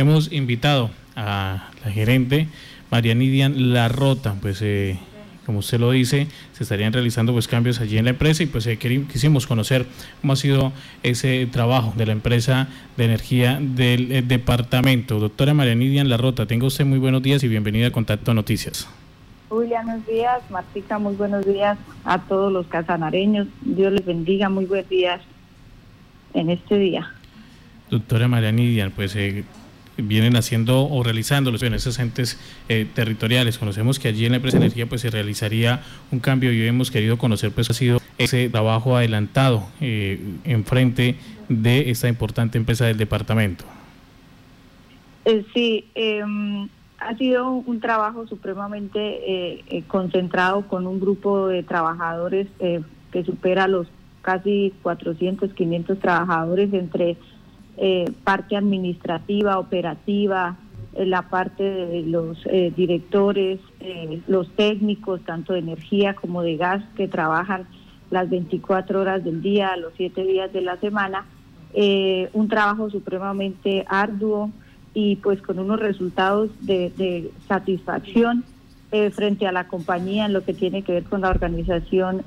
hemos invitado a la gerente María Nidian Larrota, pues eh, como usted lo dice, se estarían realizando pues cambios allí en la empresa y pues eh, quisimos conocer cómo ha sido ese trabajo de la empresa de energía del eh, departamento. Doctora María Nidian Larrota, tenga usted muy buenos días y bienvenida a Contacto Noticias. Julián, buenos días. Martica, muy buenos días a todos los casanareños. Dios les bendiga, muy buenos días en este día. Doctora María Nidian, pues eh, vienen haciendo o realizando los esos entes eh, territoriales. Conocemos que allí en la empresa de energía pues se realizaría un cambio y hemos querido conocer pues ha sido ese trabajo adelantado eh, en frente de esta importante empresa del departamento. Eh, sí, em, ha sido un trabajo supremamente concentrado con un grupo de trabajadores que supera los casi 400, 500 trabajadores entre eh, parte administrativa, operativa, eh, la parte de los eh, directores, los técnicos, tanto de energía como de gas, que trabajan las 24 horas del día, los 7 días de la semana. un trabajo supremamente arduo y pues con unos resultados de, de satisfacción frente a la compañía en lo que tiene que ver con la organización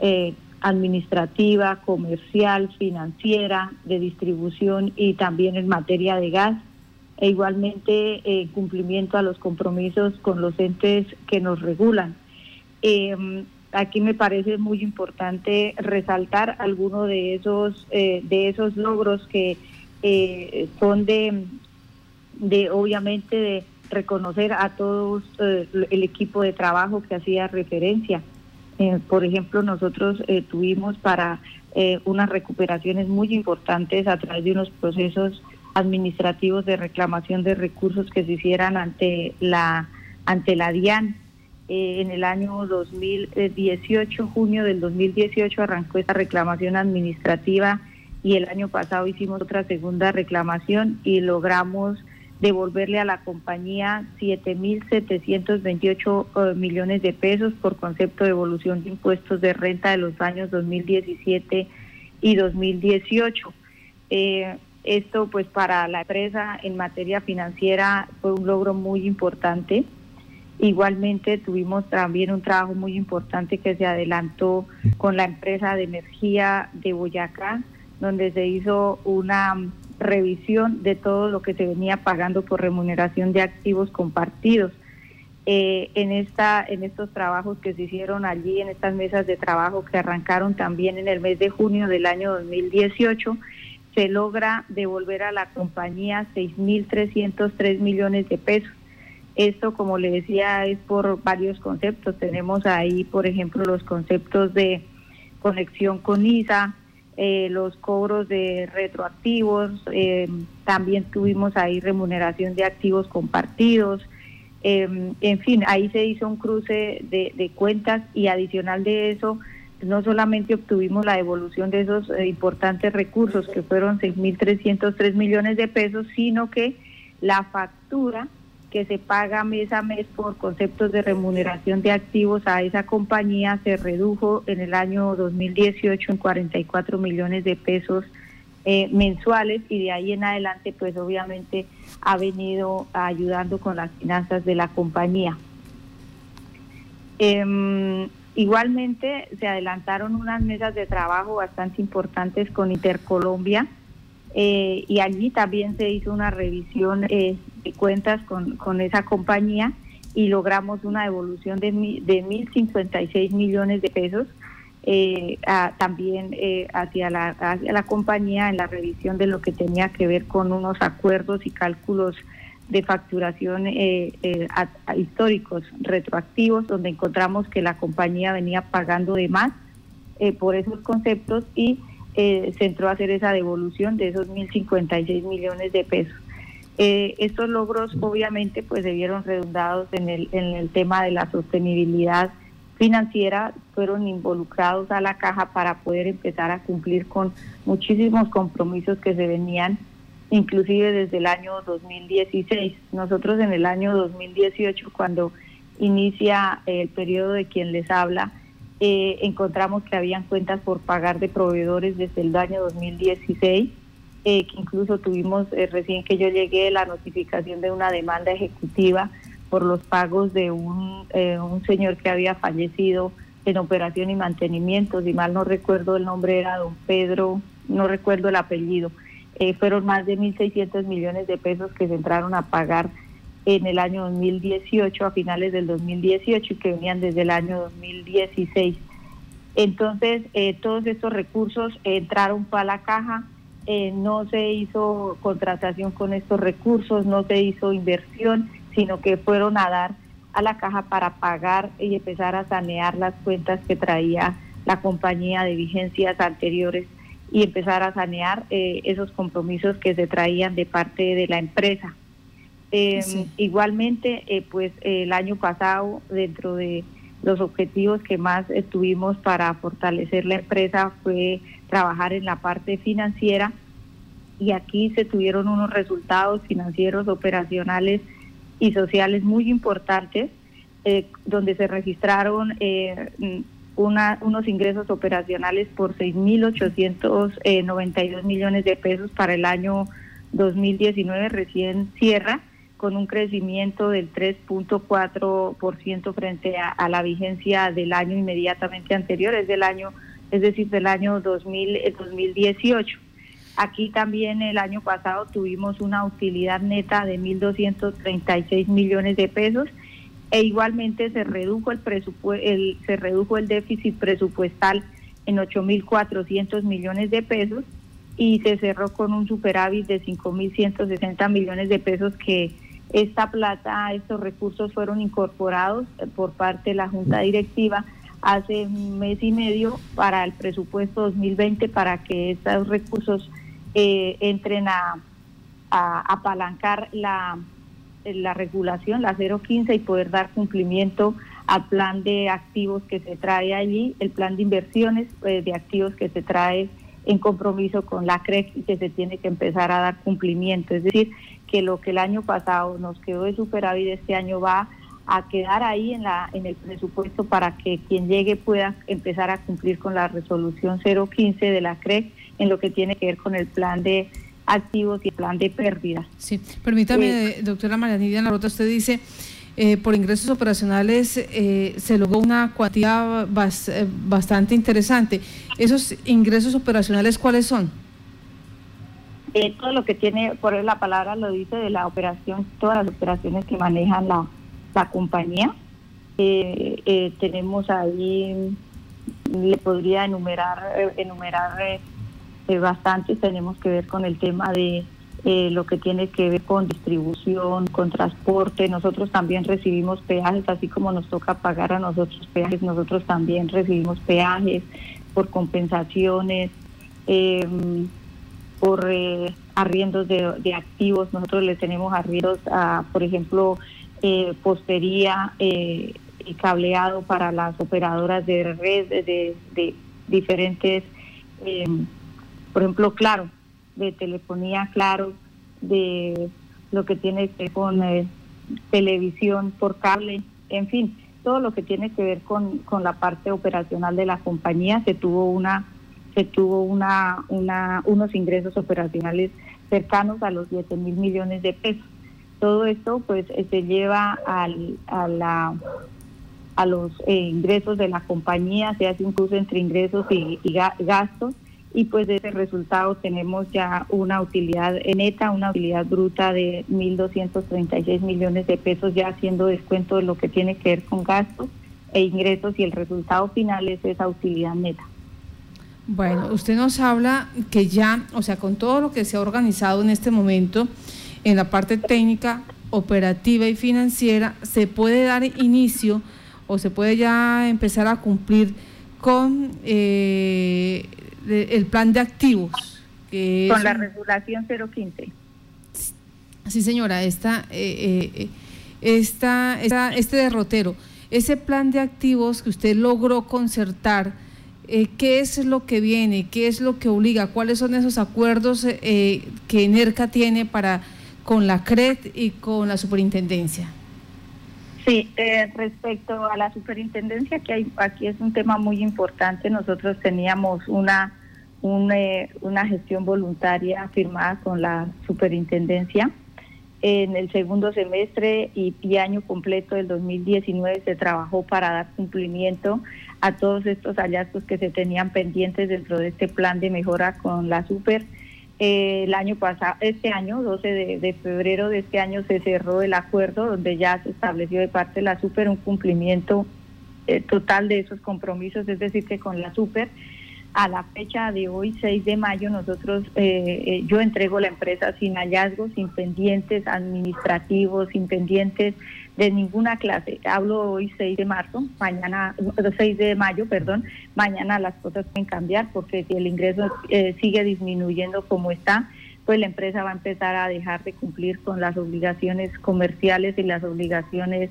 administrativa, comercial, financiera, de distribución y también en materia de gas e igualmente eh, cumplimiento a los compromisos con los entes que nos regulan. Em, aquí me parece muy importante resaltar algunos de esos eh, de esos logros que eh, son de, de obviamente de reconocer a todos el equipo de trabajo que hacía referencia eh, por ejemplo, nosotros eh, tuvimos para eh, unas recuperaciones muy importantes a través de unos procesos administrativos de reclamación de recursos que se hicieran ante la ante la DIAN. en el año 2018, junio del 2018, arrancó esta reclamación administrativa y el año pasado hicimos otra segunda reclamación y logramos devolverle a la compañía 7.728 eh, millones de pesos por concepto de evolución de impuestos de renta de los años 2017 y 2018. Eh, esto pues para la empresa en materia financiera fue un logro muy importante. Igualmente tuvimos también un trabajo muy importante que se adelantó con la empresa de energía de Boyacá, donde se hizo una revisión de todo lo que se venía pagando por remuneración de activos compartidos. Eh, en esta en estos trabajos que se hicieron allí en estas mesas de trabajo que arrancaron también en el mes de junio del año 2018 se logra devolver a la compañía 6.303 millones de pesos. Esto, como le decía, es por varios conceptos. Tenemos ahí, por ejemplo, los conceptos de conexión con ISA, eh, los cobros de retroactivos, eh, también tuvimos ahí remuneración de activos compartidos, eh, en fin, ahí se hizo un cruce de, cuentas y adicional de eso, no solamente obtuvimos la devolución de esos importantes recursos que fueron 6.303 millones de pesos, sino que la factura que se paga mes a mes por conceptos de remuneración de activos a esa compañía se redujo en el año 2018 en 44 millones de pesos eh, mensuales y de ahí en adelante pues obviamente ha venido ayudando con las finanzas de la compañía. Em, igualmente se adelantaron unas mesas de trabajo bastante importantes con Intercolombia eh, y allí también se hizo una revisión eh, de cuentas con, con, esa compañía y logramos una devolución de, de 1.056 millones de pesos eh, también hacia, la, hacia la compañía en la revisión de lo que tenía que ver con unos acuerdos y cálculos de facturación históricos retroactivos, donde encontramos que la compañía venía pagando de más por esos conceptos y eh, se entró a hacer esa devolución de esos 1.056 millones de pesos. Eh, estos logros obviamente pues se vieron redundados en el, en el tema de la sostenibilidad financiera, fueron involucrados a la caja para poder empezar a cumplir con muchísimos compromisos que se venían inclusive desde el año 2016. Nosotros en el año 2018 cuando inicia el periodo de quien les habla, eh, encontramos que habían cuentas por pagar de proveedores desde el año 2016 que incluso tuvimos recién que yo llegué la notificación de una demanda ejecutiva por los pagos de un, un señor que había fallecido en operación y mantenimiento, si mal no recuerdo el nombre era don Pedro, no recuerdo el apellido, eh, fueron más de 1.600 millones de pesos que se entraron a pagar en el año 2018, a finales del 2018 y que venían desde el año 2016. Entonces, eh, todos estos recursos entraron para la caja, eh, no se hizo contratación con estos recursos, no se hizo inversión, sino que fueron a dar a la caja para pagar y empezar a sanear las cuentas que traía la compañía de vigencias anteriores y empezar a sanear eh, esos compromisos que se traían de parte de la empresa. Em, igualmente, eh, pues el año pasado, dentro de los objetivos que más tuvimos para fortalecer la empresa fue trabajar en la parte financiera y aquí se tuvieron unos resultados financieros operacionales y sociales muy importantes, eh, donde se registraron eh, una, unos ingresos operacionales por 6.892 millones de pesos para el año 2019, recién cierra, con un crecimiento del 3.4% frente a, la vigencia del año inmediatamente anterior, es del año, es decir, del año 2000, 2018. Aquí también el año pasado tuvimos una utilidad neta de 1.236 millones de pesos e igualmente se redujo el, el se redujo el déficit presupuestal en 8.400 millones de pesos y se cerró con un superávit de 5.160 millones de pesos que esta plata, estos recursos fueron incorporados por parte de la Junta Directiva hace un mes y medio para el presupuesto 2020 para que estos recursos eh, entren a, apalancar la, la regulación, la 015, y poder dar cumplimiento al plan de activos que se trae allí, el plan de inversiones eh, de activos que se trae en compromiso con la CREC y que se tiene que empezar a dar cumplimiento. Es decir, que lo que el año pasado nos quedó de superávit este año va a quedar ahí en, la, en el presupuesto para que quien llegue pueda empezar a cumplir con la resolución 015 de la CREC en lo que tiene que ver con el plan de activos y el plan de pérdidas. Sí, permítame, eh, doctora María Nidia Narota, usted dice, eh, por ingresos operacionales eh, se logró una cuantía bastante interesante. ¿Esos ingresos operacionales cuáles son? Todo lo que tiene, por la palabra lo dice, de la operación, todas las operaciones que manejan la, la compañía. tenemos ahí, le podría enumerar, enumerar eh, bastante tenemos que ver con el tema de eh, lo que tiene que ver con distribución, con transporte. Nosotros también recibimos peajes, así como nos toca pagar a nosotros peajes, nosotros también recibimos peajes por compensaciones, em, por eh, arriendos de, activos. Nosotros le tenemos arriendos a, por ejemplo, eh, postería y cableado para las operadoras de red de, de diferentes em, por ejemplo, Claro, de telefonía Claro, de lo que tiene que ver con eh, televisión por cable, en fin, todo lo que tiene que ver con, con la parte operacional de la compañía se tuvo una se tuvo una, una unos ingresos operacionales cercanos a los 7 mil millones de pesos. Todo esto pues eh, se lleva al, a la a los eh, ingresos de la compañía, se hace incluso entre ingresos y gastos y pues de ese resultado tenemos ya una utilidad neta, una utilidad bruta de 1.236 millones de pesos ya haciendo descuento de lo que tiene que ver con gastos e ingresos y el resultado final es esa utilidad neta. Bueno, usted nos habla que ya, o sea, con todo lo que se ha organizado en este momento en la parte técnica, operativa y financiera, se puede dar inicio o se puede ya empezar a cumplir con eh, el plan de activos. Que Con la regulación 015. Sí, señora, esta, eh, eh, esta, este derrotero, ese plan de activos que usted logró concertar, eh, ¿qué es lo que viene? ¿Qué es lo que obliga? ¿Cuáles son esos acuerdos que NERCA tiene para con la CRED y con la superintendencia? Sí, respecto a la superintendencia, que hay, aquí es un tema muy importante. Nosotros teníamos una una gestión voluntaria firmada con la superintendencia. En el segundo semestre y, y, año completo del 2019 se trabajó para dar cumplimiento a todos estos hallazgos que se tenían pendientes dentro de este plan de mejora con la super. Eh, el año pasado, este año, 12 de, febrero de este año, se cerró el acuerdo donde ya se estableció de parte de la super un cumplimiento eh, total de esos compromisos, es decir, que con la super a la fecha de hoy, 6 de mayo, nosotros, eh, eh, yo entrego la empresa sin hallazgos, sin pendientes administrativos, sin pendientes de ninguna clase. Hablo hoy 6 de marzo, mañana, 6 de mayo, perdón, mañana las cosas pueden cambiar porque si el ingreso eh, sigue disminuyendo como está, pues la empresa va a empezar a dejar de cumplir con las obligaciones comerciales y las obligaciones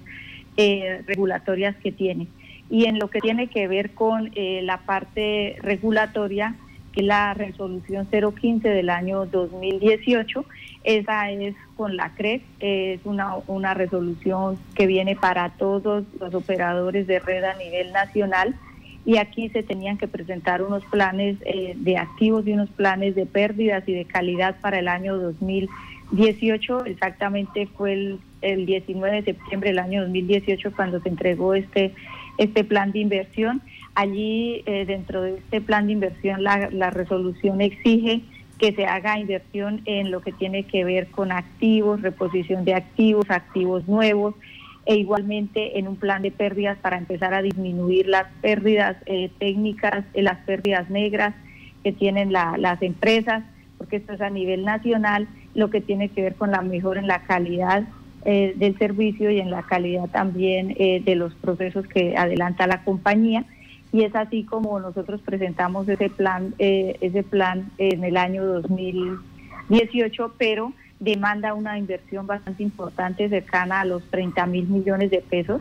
regulatorias que tiene y en lo que tiene que ver con eh, la parte regulatoria, que es la resolución 015 del año 2018, esa es con la CREC, es una, una resolución que viene para todos los operadores de red a nivel nacional y aquí se tenían que presentar unos planes eh, de activos y unos planes de pérdidas y de calidad para el año 2018, exactamente fue el, el 19 de septiembre del año 2018 cuando se entregó este este plan de inversión. Allí, eh, dentro de este plan de inversión, la, la resolución exige que se haga inversión en lo que tiene que ver con activos, reposición de activos, activos nuevos, e igualmente en un plan de pérdidas para empezar a disminuir las pérdidas eh, técnicas, eh, las pérdidas negras que tienen las empresas, porque esto es a nivel nacional, lo que tiene que ver con la mejora en la calidad eh, del servicio y en la calidad también eh, de los procesos que adelanta la compañía. Y es así como nosotros presentamos ese plan, eh, ese plan en el año 2018, pero demanda una inversión bastante importante, cercana a los 30 mil millones de pesos.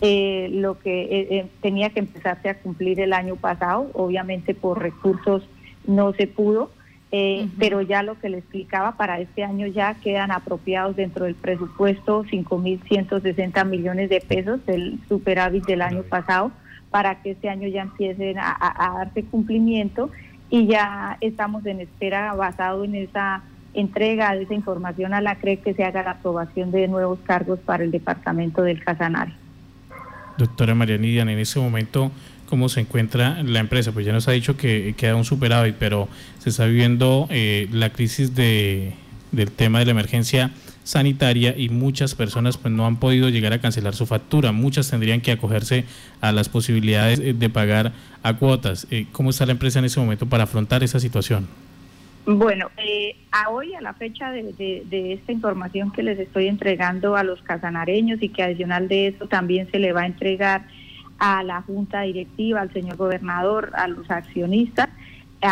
lo que tenía que empezarse a cumplir el año pasado, obviamente por recursos no se pudo, eh, pero ya lo que le explicaba, para este año ya quedan apropiados dentro del presupuesto 5.160 millones de pesos del superávit del año pasado para que este año ya empiecen a, darse cumplimiento. Y ya estamos en espera basado en esa entrega de esa información a la CRE que se haga la aprobación de nuevos cargos para el departamento del Casanare. Doctora María Nidian, en ese momento cómo se encuentra la empresa. Pues ya nos ha dicho que queda un superávit, pero se está viviendo eh, la crisis de, del tema de la emergencia sanitaria y muchas personas pues no han podido llegar a cancelar su factura. Muchas tendrían que acogerse a las posibilidades eh, de pagar a cuotas. Eh, ¿Cómo está la empresa en ese momento para afrontar esa situación? Bueno, a hoy, a la fecha de, de, esta información que les estoy entregando a los casanareños y que adicional de eso también se le va a entregar a la junta directiva, al señor gobernador, a los accionistas.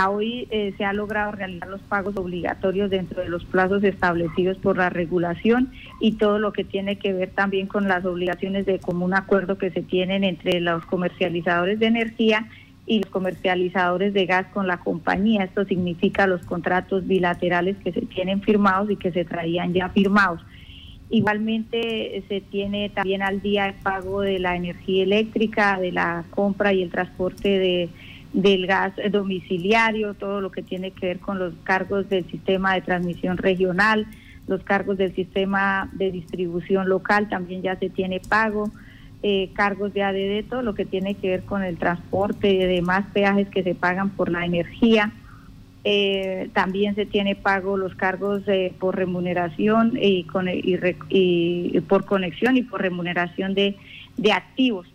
hoy eh, se ha logrado realizar los pagos obligatorios dentro de los plazos establecidos por la regulación y todo lo que tiene que ver también con las obligaciones de común acuerdo que se tienen entre los comercializadores de energía y los comercializadores de gas con la compañía. Esto significa los contratos bilaterales que se tienen firmados y que se traían ya firmados. Igualmente se tiene también al día el pago de la energía eléctrica, de la compra y el transporte de, del gas domiciliario, todo lo que tiene que ver con los cargos del sistema de transmisión regional, los cargos del sistema de distribución local también ya se tiene pago, eh, cargos de ADD, todo lo que tiene que ver con el transporte y demás peajes que se pagan por la energía. Eh, también se tiene pago los cargos por remuneración y, con, y, por conexión y por remuneración de, de activos.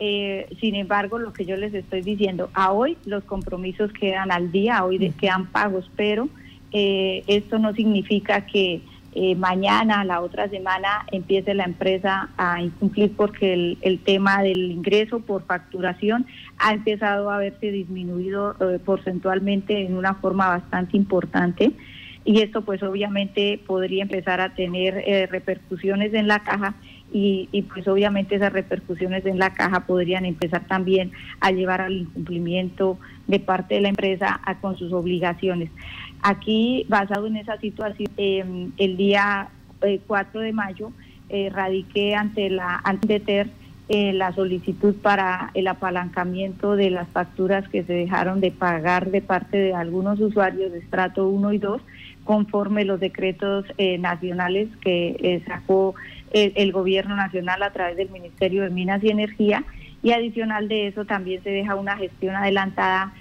Eh, sin embargo, lo que yo les estoy diciendo, a hoy los compromisos quedan al día, hoy quedan pagos, pero eh, esto no significa que eh, mañana, la otra semana, empiece la empresa a incumplir porque el, el tema del ingreso por facturación ha empezado a verse disminuido eh, porcentualmente en una forma bastante importante. Y esto pues obviamente podría empezar a tener eh, repercusiones en la caja y, y, pues obviamente esas repercusiones en la caja podrían empezar también a llevar al incumplimiento de parte de la empresa a, con sus obligaciones. Aquí, basado en esa situación, em, el día 4 eh, de mayo eh, radiqué ante la ante eh, la solicitud para el apalancamiento de las facturas que se dejaron de pagar de parte de algunos usuarios de estrato 1 y 2 conforme los decretos eh, nacionales que eh, sacó el, gobierno nacional a través del Ministerio de Minas y Energía y adicional de eso también se deja una gestión adelantada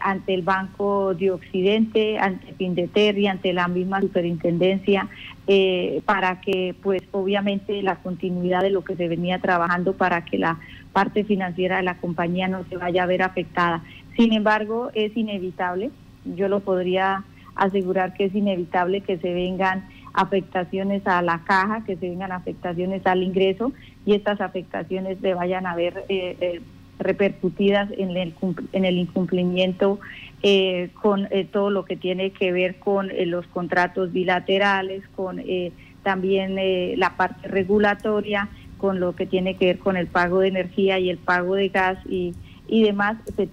ante el Banco de Occidente, ante Findeter y ante la misma superintendencia eh, para que pues obviamente la continuidad de lo que se venía trabajando para que la parte financiera de la compañía no se vaya a ver afectada. Sin embargo, es inevitable, yo lo podría asegurar que es inevitable que se vengan afectaciones a la caja, que se vengan afectaciones al ingreso y estas afectaciones se vayan a ver eh, eh, repercutidas en el, en el incumplimiento eh, con eh, todo lo que tiene que ver con eh, los contratos bilaterales, con también la parte regulatoria, con lo que tiene que ver con el pago de energía y el pago de gas y, y demás, se,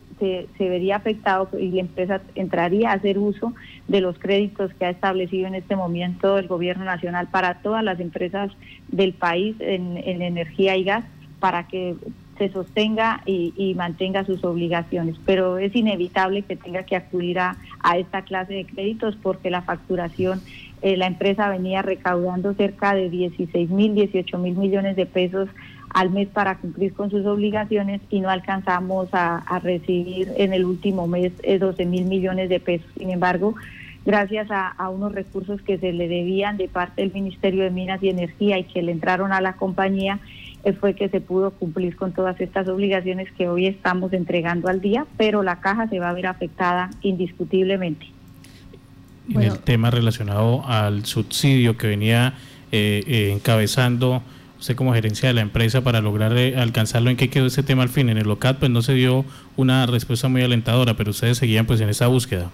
se, vería afectado y la empresa entraría a hacer uso de los créditos que ha establecido en este momento el gobierno nacional para todas las empresas del país en, en energía y gas para que se sostenga y, mantenga sus obligaciones. Pero es inevitable que tenga que acudir a, esta clase de créditos porque la facturación, eh, la empresa venía recaudando cerca de 16 mil, 18 mil millones de pesos al mes para cumplir con sus obligaciones y no alcanzamos a, recibir en el último mes 12 eh, mil millones de pesos. Sin embargo, gracias a, a, unos recursos que se le debían de parte del Ministerio de Minas y Energía y que le entraron a la compañía, eh, fue que se pudo cumplir con todas estas obligaciones que hoy estamos entregando al día, pero la caja se va a ver afectada indiscutiblemente. En el tema relacionado al subsidio que venía eh, eh, encabezando usted como gerencia de la empresa para lograr alcanzarlo, ¿en qué quedó ese tema al fin? En el local pues no se dio una respuesta muy alentadora, pero ustedes seguían pues en esa búsqueda.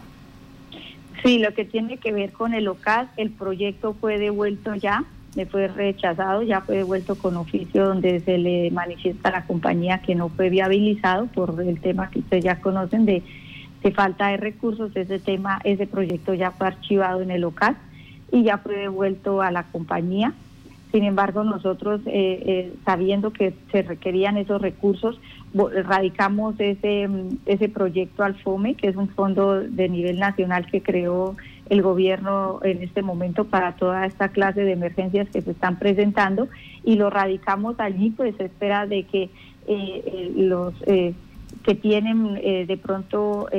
Sí, lo que tiene que ver con el local, el proyecto fue devuelto ya fue rechazado, ya fue devuelto con oficio donde se le manifiesta a la compañía que no fue viabilizado por el tema que ustedes ya conocen de, de falta de recursos. Ese tema, ese proyecto ya fue archivado en el local y ya fue devuelto a la compañía. Sin embargo, nosotros, eh, eh, sabiendo que se requerían esos recursos, radicamos ese, ese proyecto al FOME, que es un fondo de nivel nacional que creó el gobierno en este momento para toda esta clase de emergencias que se están presentando y lo radicamos allí, pues espera de que eh, eh, los eh, que tienen de pronto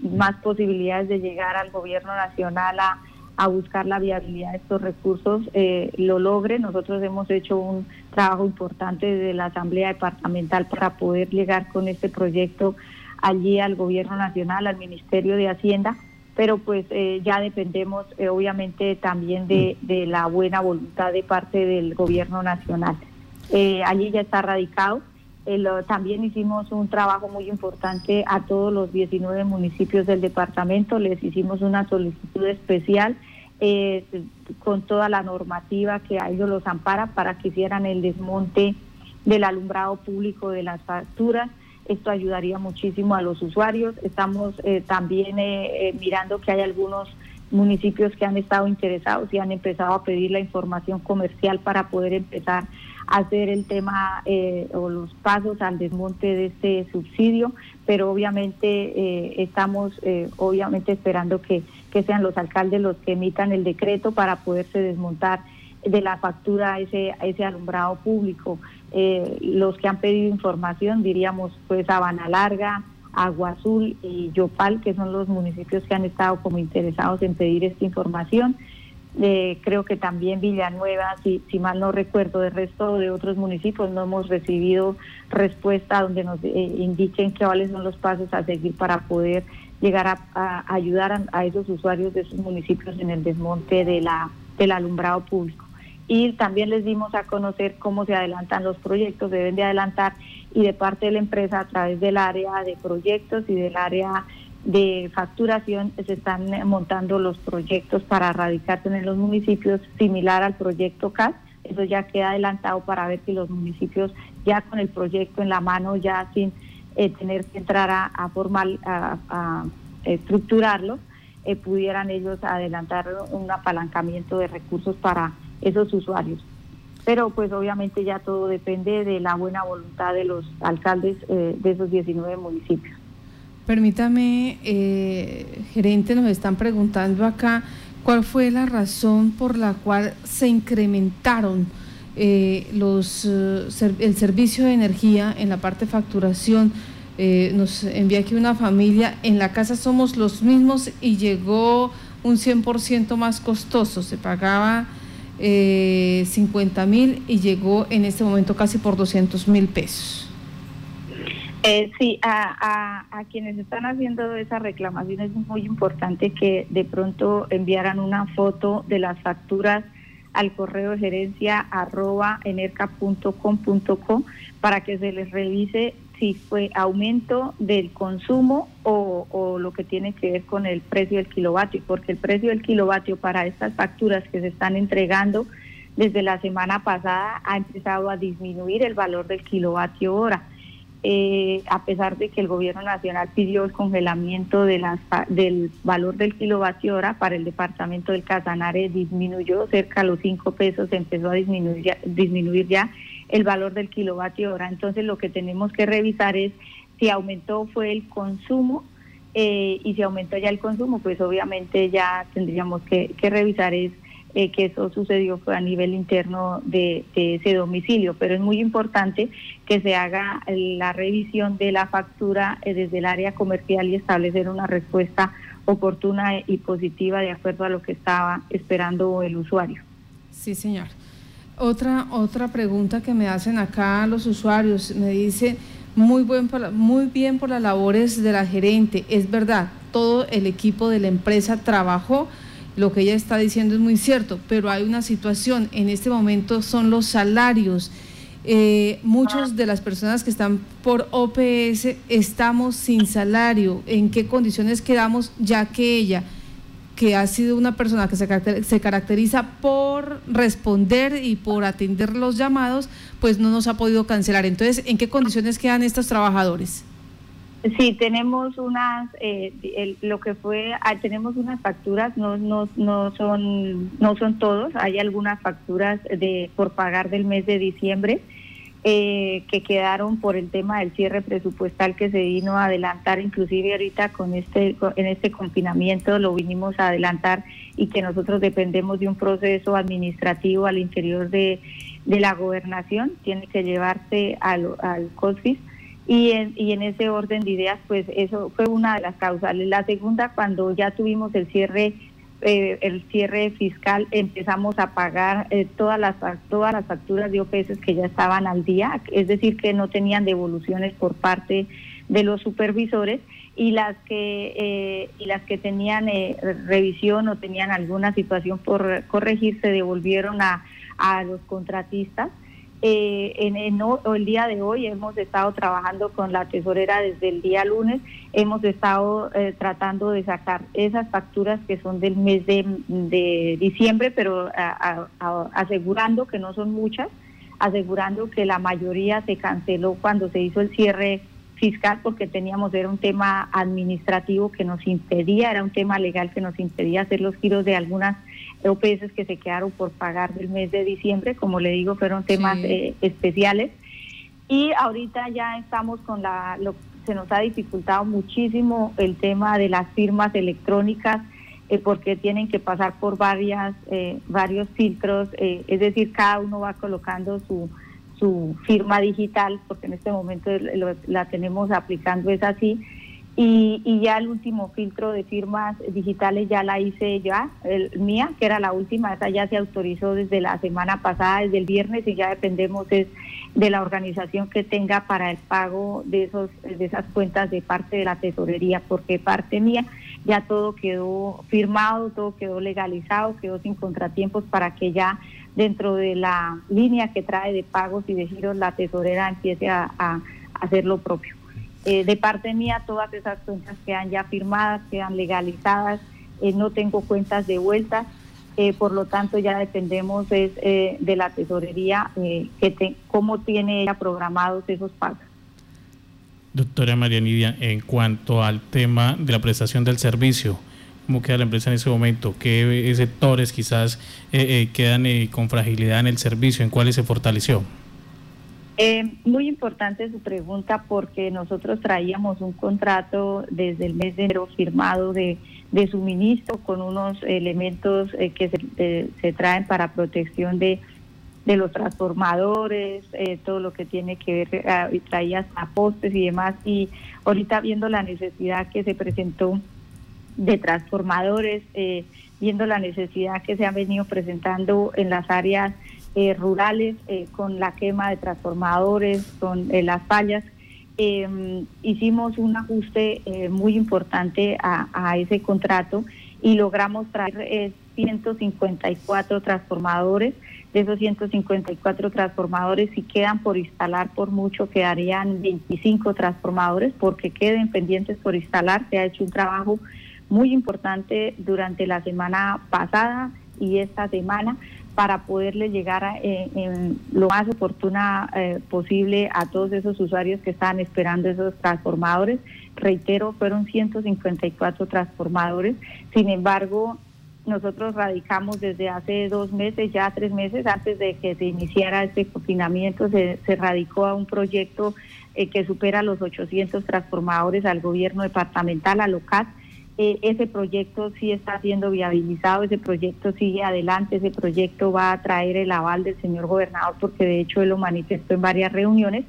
más posibilidades de llegar al gobierno nacional a, a buscar la viabilidad de estos recursos lo logren. Nosotros hemos hecho un trabajo importante desde la Asamblea Departamental para poder llegar con este proyecto allí al gobierno nacional, al Ministerio de Hacienda pero pues eh, ya dependemos eh, obviamente también de, de, la buena voluntad de parte del gobierno nacional. Eh, allí ya está radicado. También hicimos un trabajo muy importante a todos los 19 municipios del departamento, les hicimos una solicitud especial con toda la normativa que a ellos los ampara para que hicieran el desmonte del alumbrado público de las facturas esto ayudaría muchísimo a los usuarios. Estamos eh, también eh, eh, mirando que hay algunos municipios que han estado interesados y han empezado a pedir la información comercial para poder empezar hacer el tema o los pasos al desmonte de este subsidio, pero obviamente estamos obviamente esperando que, que sean los alcaldes los que emitan el decreto para poderse desmontar de la factura ese, ese alumbrado público. Eh, los que han pedido información, diríamos pues Sabana Larga, Agua Azul y Yopal, que son los municipios que han estado como interesados en pedir esta información. Eh, creo que también Villanueva, si, si mal no recuerdo, del resto de otros municipios no hemos recibido respuesta donde nos eh, indiquen cuáles son los pasos a seguir para poder llegar a, ayudar a, a, esos usuarios de esos municipios en el desmonte de la, del alumbrado público. Y también les dimos a conocer cómo se adelantan los proyectos, deben de adelantar y de parte de la empresa a través del área de proyectos y del área de facturación se están montando los proyectos para radicarse en los municipios similar al proyecto CAS. Eso ya queda adelantado para ver si los municipios ya con el proyecto en la mano, ya sin eh, tener que entrar a, a formal, a, estructurarlo, eh, pudieran ellos adelantar un apalancamiento de recursos para esos usuarios. pero pues obviamente ya todo depende de la buena voluntad de los alcaldes eh, de esos 19 municipios. Permítame, eh, gerente, nos están preguntando acá cuál fue la razón por la cual se incrementaron eh, los, el servicio de energía en la parte de facturación. nos envía aquí una familia, en la casa somos los mismos y llegó un 100% más costoso, se pagaba eh, 50 mil y llegó en este momento casi por 200 mil pesos. Eh, sí, a, quienes están haciendo esa reclamación es muy importante que de pronto enviaran una foto de las facturas al correo gerencia arroba enerca.com.co para que se les revise si fue aumento del consumo o, o, lo que tiene que ver con el precio del kilovatio, porque el precio del kilovatio para estas facturas que se están entregando desde la semana pasada ha empezado a disminuir el valor del kilovatio hora. Eh, a pesar de que el gobierno nacional pidió el congelamiento de las, del valor del kilovatio hora para el departamento del Casanare disminuyó cerca de los 5 pesos, empezó a disminuir disminuir ya el valor del kilovatio hora. Entonces lo que tenemos que revisar es si aumentó fue el consumo eh, y si aumentó ya el consumo, pues obviamente ya tendríamos que, revisar es eh, que eso sucedió a nivel interno de, ese domicilio. Pero es muy importante que se haga la revisión de la factura eh, desde el área comercial y establecer una respuesta oportuna y positiva de acuerdo a lo que estaba esperando el usuario. Sí, señor. Otra, otra pregunta que me hacen acá los usuarios, me dice, muy, buen, muy bien por las labores de la gerente, es verdad, todo el equipo de la empresa trabajó, lo que ella está diciendo es muy cierto, pero hay una situación, en este momento son los salarios. Eh, muchas de las personas que están por OPS estamos sin salario, en qué condiciones quedamos, ya que ella que ha sido una persona que se caracteriza por responder y por atender los llamados, pues no nos ha podido cancelar. Entonces, ¿en qué condiciones quedan estos trabajadores? Sí, tenemos unas, eh, lo que fue, ah, tenemos unas facturas, no, no, no son, no son todos, hay algunas facturas de por pagar del mes de diciembre eh, que quedaron por el tema del cierre presupuestal que se vino a adelantar, inclusive ahorita con este en este confinamiento lo vinimos a adelantar y que nosotros dependemos de un proceso administrativo al interior de, la gobernación, tiene que llevarse al, al COSFIS y en, y en ese orden de ideas, pues eso fue una de las causales. La segunda, cuando ya tuvimos el cierre eh, el cierre fiscal empezamos a pagar eh, todas las todas las facturas de OPS que ya estaban al día, es decir, que no tenían devoluciones por parte de los supervisores y las que eh, y las que tenían revisión o tenían alguna situación por corregir se devolvieron a, a los contratistas eh, en, el día de hoy hemos estado trabajando con la tesorera desde el día lunes, hemos estado eh, tratando de sacar esas facturas que son del mes de, diciembre, pero asegurando que no son muchas, asegurando que la mayoría se canceló cuando se hizo el cierre fiscal porque teníamos, era un tema administrativo que nos impedía, era un tema legal que nos impedía hacer los giros de algunas OPS que se quedaron por pagar del mes de diciembre, como le digo, fueron temas eh, especiales. Y ahorita ya estamos con la, lo, se nos ha dificultado muchísimo el tema de las firmas electrónicas, eh, porque tienen que pasar por varias, eh, varios filtros, es decir, cada uno va colocando su, su firma digital, porque en este momento la tenemos aplicando, es así y, ya el último filtro de firmas digitales ya la hice ya, el, mía, que era la última, esa ya se autorizó desde la semana pasada, desde el viernes, y ya dependemos es de la organización que tenga para el pago de, esos, de esas cuentas de parte de la tesorería, porque parte mía ya todo quedó firmado, todo quedó legalizado, quedó sin contratiempos para que ya dentro de la línea que trae de pagos y de giros la tesorera empiece a hacer lo propio. Eh, de parte mía, todas esas cuentas quedan ya firmadas, quedan legalizadas, eh, no tengo cuentas de vuelta, eh, por lo tanto ya dependemos de la tesorería, que cómo tiene ella programados esos pagos. Doctora María Nidia, en cuanto al tema de la prestación del servicio, cómo queda la empresa en ese momento, qué sectores quizás quedan con fragilidad en el servicio, en cuáles se fortaleció. Eh, muy importante su pregunta porque nosotros traíamos un contrato desde el mes de enero firmado de, suministro con unos elementos eh, que se, se, traen para protección de, los transformadores, eh, todo lo que tiene que ver, ah, y traía hasta postes y demás. Y ahorita viendo la necesidad que se presentó de transformadores, viendo la necesidad que se ha venido presentando en las áreas eh, rurales eh, con la quema de transformadores, con eh, las fallas. Em, hicimos un ajuste muy importante a, ese contrato y logramos traer 154 transformadores. De esos 154 transformadores, si quedan por instalar por mucho, quedarían 25 transformadores porque queden pendientes por instalar. Se ha hecho un trabajo muy importante durante la semana pasada y esta semana para poderle llegar eh, en lo más oportuna eh, posible a todos esos usuarios que están esperando esos transformadores. Reitero, fueron 154 transformadores. Sin embargo, nosotros radicamos desde hace dos meses, ya tres meses, antes de que se iniciara este confinamiento, se, radicó a un proyecto eh, que supera los 800 transformadores al gobierno departamental, a LOCAT, eh, ese proyecto sí está siendo viabilizado, ese proyecto sigue adelante, ese proyecto va a traer el aval del señor gobernador porque de hecho él lo manifestó en varias reuniones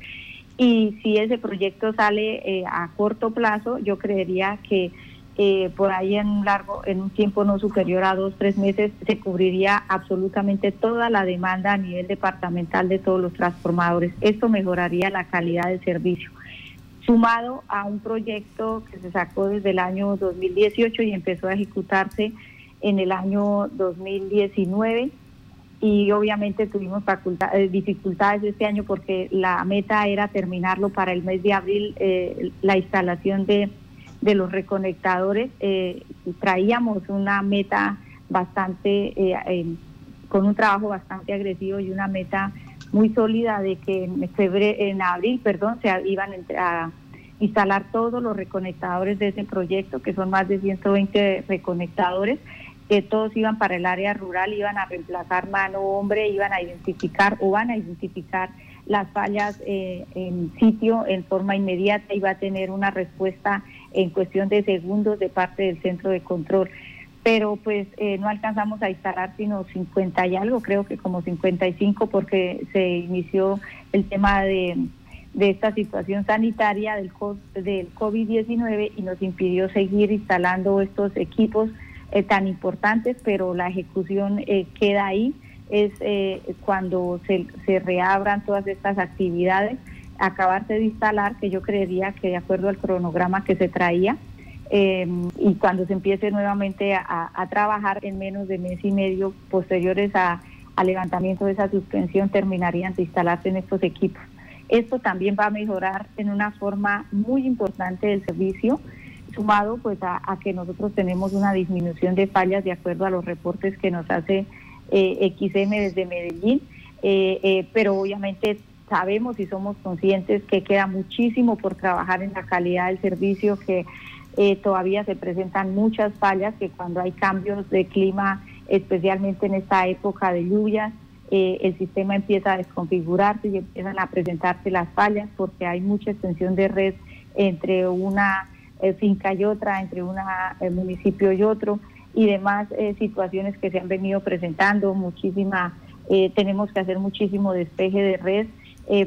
y si ese proyecto sale eh, a corto plazo, yo creería que eh, por ahí en un largo, en un tiempo no superior a dos, tres meses, se cubriría absolutamente toda la demanda a nivel departamental de todos los transformadores. Esto mejoraría la calidad del servicio sumado a un proyecto que se sacó desde el año 2018 y empezó a ejecutarse en el año 2019 y obviamente tuvimos eh, dificultades este año porque la meta era terminarlo para el mes de abril, eh, la instalación de, los reconectadores. Eh, traíamos una meta bastante, con un trabajo bastante agresivo y una meta muy sólida de que en febrero, en abril, perdón, se iban a instalar todos los reconectadores de ese proyecto, que son más de 120 reconectadores, que todos iban para el área rural, iban a reemplazar mano hombre, iban a identificar o van a identificar las fallas eh, en sitio en forma inmediata y va a tener una respuesta en cuestión de segundos de parte del centro de control. Pero pues eh, no alcanzamos a instalar sino 50 y algo, creo que como 55 porque se inició el tema de, esta situación sanitaria del, del COVID-19 y nos impidió seguir instalando estos equipos eh, tan importantes, pero la ejecución eh, queda ahí, es cuando se, se reabran todas estas actividades, acabarse de instalar, que yo creería que de acuerdo al cronograma que se traía, Em, y cuando se empiece nuevamente a, trabajar en menos de mes y medio posteriores a, al levantamiento de esa suspensión terminarían de instalarse en estos equipos. Esto también va a mejorar en una forma muy importante el servicio, sumado pues a, que nosotros tenemos una disminución de fallas de acuerdo a los reportes que nos hace eh, XM desde Medellín, eh, eh, pero obviamente sabemos y somos conscientes que queda muchísimo por trabajar en la calidad del servicio, que eh, todavía se presentan muchas fallas que cuando hay cambios de clima, especialmente en esta época de lluvias, eh, el sistema empieza a desconfigurarse y empiezan a presentarse las fallas porque hay mucha extensión de red entre una eh, finca y otra, entre un municipio y otro y demás situaciones que se han venido presentando, muchísima, tenemos que hacer muchísimo despeje de red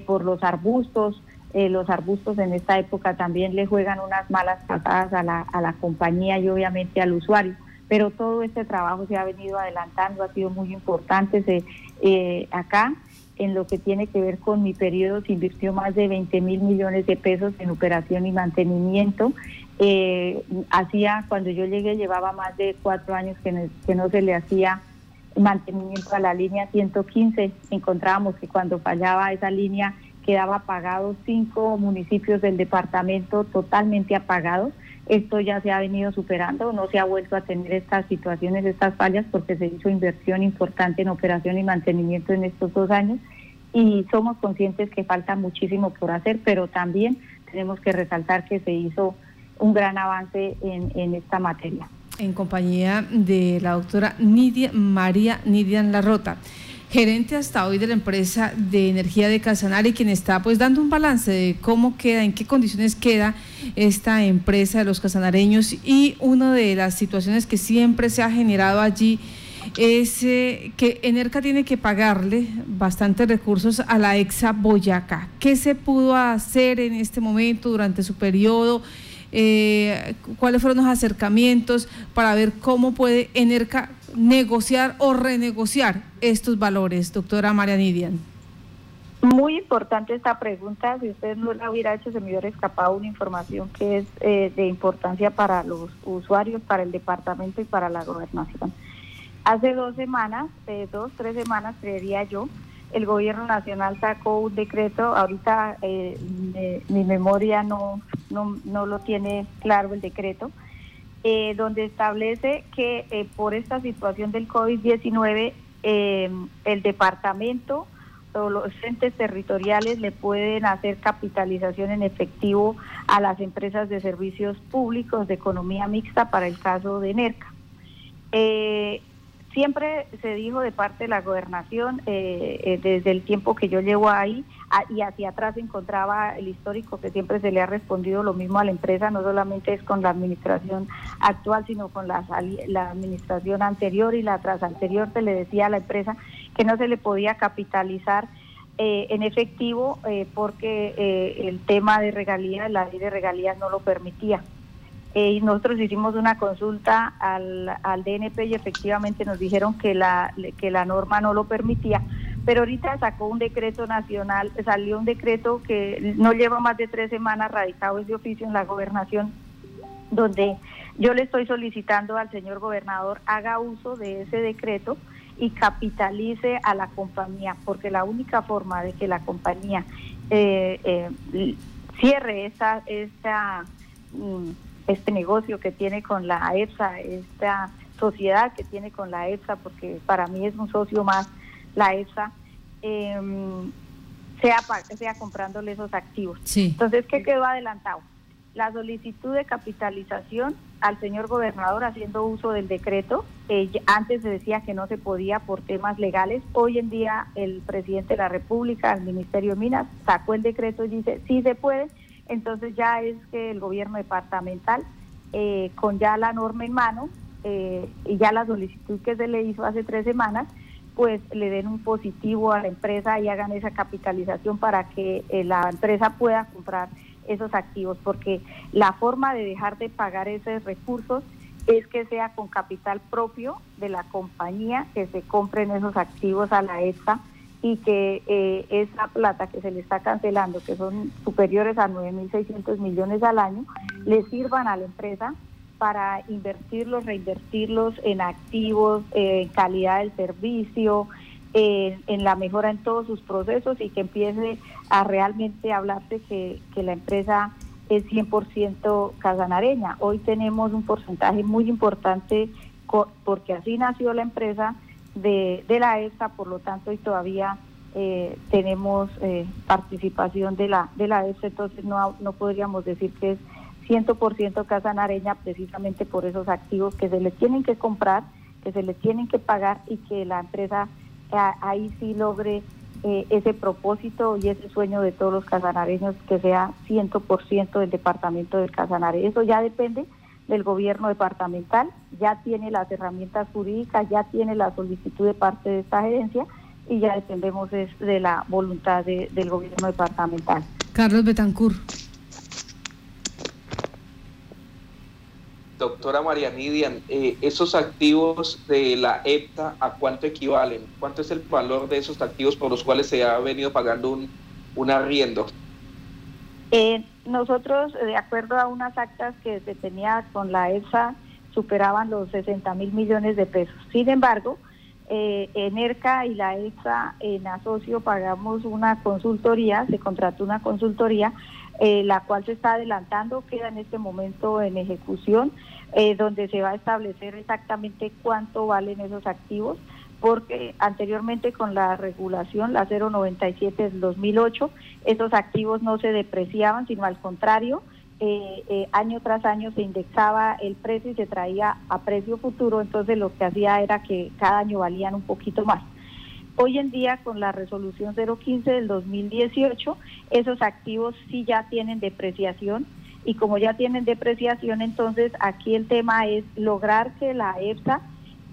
por los arbustos, eh, los arbustos en esta época también le juegan unas malas pasadas a la, a la compañía y obviamente al usuario. Pero todo este trabajo se ha venido adelantando, ha sido muy importante. Se, eh, acá, en lo que tiene que ver con mi periodo, se invirtió más de 20 mil millones de pesos en operación y mantenimiento. Eh, hacía, cuando yo llegué, llevaba más de cuatro años que no, que no se le hacía mantenimiento a la línea 115. Encontrábamos que cuando fallaba esa línea quedaba apagado, cinco municipios del departamento totalmente apagados. Esto ya se ha venido superando, no se ha vuelto a tener estas situaciones, estas fallas, porque se hizo inversión importante en operación y mantenimiento en estos dos años y somos conscientes que falta muchísimo por hacer, pero también tenemos que resaltar que se hizo un gran avance en, en esta materia. en compañía de la doctora Nidia, María Nidian Larrota gerente hasta hoy de la empresa de energía de Casanare, quien está pues dando un balance de cómo queda, en qué condiciones queda esta empresa de los casanareños y una de las situaciones que siempre se ha generado allí es eh, que Enerca tiene que pagarle bastantes recursos a la EXA Boyacá. ¿Qué se pudo hacer en este momento durante su periodo? Eh, ¿Cuáles fueron los acercamientos para ver cómo puede Enerca negociar o renegociar estos valores, doctora María Nidian? Muy importante esta pregunta. Si usted no la hubiera hecho, se me hubiera escapado una información que es eh, de importancia para los usuarios, para el departamento y para la gobernación. Hace dos semanas, eh, dos, tres semanas, creería yo, el gobierno nacional sacó un decreto. Ahorita eh, mi memoria no, no, no lo tiene claro el decreto eh, donde establece que eh, por esta situación del COVID-19 eh, el departamento o los entes territoriales le pueden hacer capitalización en efectivo a las empresas de servicios públicos de economía mixta para el caso de NERCA. Siempre se dijo de parte de la gobernación, eh, eh, desde el tiempo que yo llevo ahí, y hacia atrás encontraba el histórico que siempre se le ha respondido lo mismo a la empresa, no solamente es con la administración actual, sino con la, administración anterior y la tras anterior se le decía a la empresa que no se le podía capitalizar eh, en efectivo porque el tema de regalías, la ley de regalías no lo permitía. Eh, nosotros hicimos una consulta al, al DNP y efectivamente nos dijeron que la, que la norma no lo permitía, pero ahorita sacó un decreto nacional, salió un decreto que no lleva más de tres semanas radicado ese oficio en la gobernación, donde yo le estoy solicitando al señor gobernador haga uso de ese decreto y capitalice a la compañía, porque la única forma de que la compañía eh, eh, cierre esta, esta mm, este negocio que tiene con la EPSA, esta sociedad que tiene con la EPSA, porque para mí es un socio más la EPSA, em, sea, sea comprándole esos activos. Entonces, ¿qué quedó adelantado? La solicitud de capitalización al señor gobernador haciendo uso del decreto. Eh, antes se decía que no se podía por temas legales. Hoy en día el presidente de la República, el Ministerio de Minas, sacó el decreto y dice sí se puede entonces ya es que el gobierno departamental, eh, con ya la norma en mano eh, y ya la solicitud que se le hizo hace tres semanas, pues le den un positivo a la empresa y hagan esa capitalización para que eh, la empresa pueda comprar esos activos, porque la forma de dejar de pagar esos recursos es que sea con capital propio de la compañía que se compren esos activos a la ESA y que eh, esa plata que se le está cancelando, que son superiores a 9.600 millones al año, le sirvan a la empresa para invertirlos, reinvertirlos en activos, en calidad del servicio, en la mejora en todos sus procesos y que empiece a realmente hablarse que, que la empresa es 100% casanareña. Hoy tenemos un porcentaje muy importante porque así nació la empresa de, de la ESA, por lo tanto, y todavía eh, tenemos eh, participación de la, de la ESA, entonces no, no podríamos decir que es 100% Casa Nareña precisamente por esos activos que se les tienen que comprar, que se les tienen que pagar y que la empresa eh, ahí sí logre ese propósito y ese sueño de todos los casanareños que sea 100% del departamento del Casanare. Eso ya depende del gobierno departamental, ya tiene las herramientas jurídicas, ya tiene la solicitud de parte de esta gerencia y ya dependemos de, la voluntad del gobierno departamental. Carlos Betancur. Doctora María Nidian, eh, esos activos de la EPTA, ¿a cuánto equivalen? ¿Cuánto es el valor de esos activos por los cuales se ha venido pagando un, un arriendo? Eh, nosotros, de acuerdo a unas actas que se tenía con la EFSA, superaban los 60 mil millones de pesos. Sin embargo, eh, ERCA y la EFSA en asocio pagamos una consultoría, se contrató una consultoría, eh, la cual se está adelantando, queda en este momento en ejecución, eh, donde se va a establecer exactamente cuánto valen esos activos porque anteriormente con la regulación, la 097 del 2008, esos activos no se depreciaban, sino al contrario, eh, eh, año tras año se indexaba el precio y se traía a precio futuro, entonces lo que hacía era que cada año valían un poquito más. Hoy en día, con la resolución 015 del 2018, esos activos sí ya tienen depreciación y como ya tienen depreciación, entonces aquí el tema es lograr que la EFSA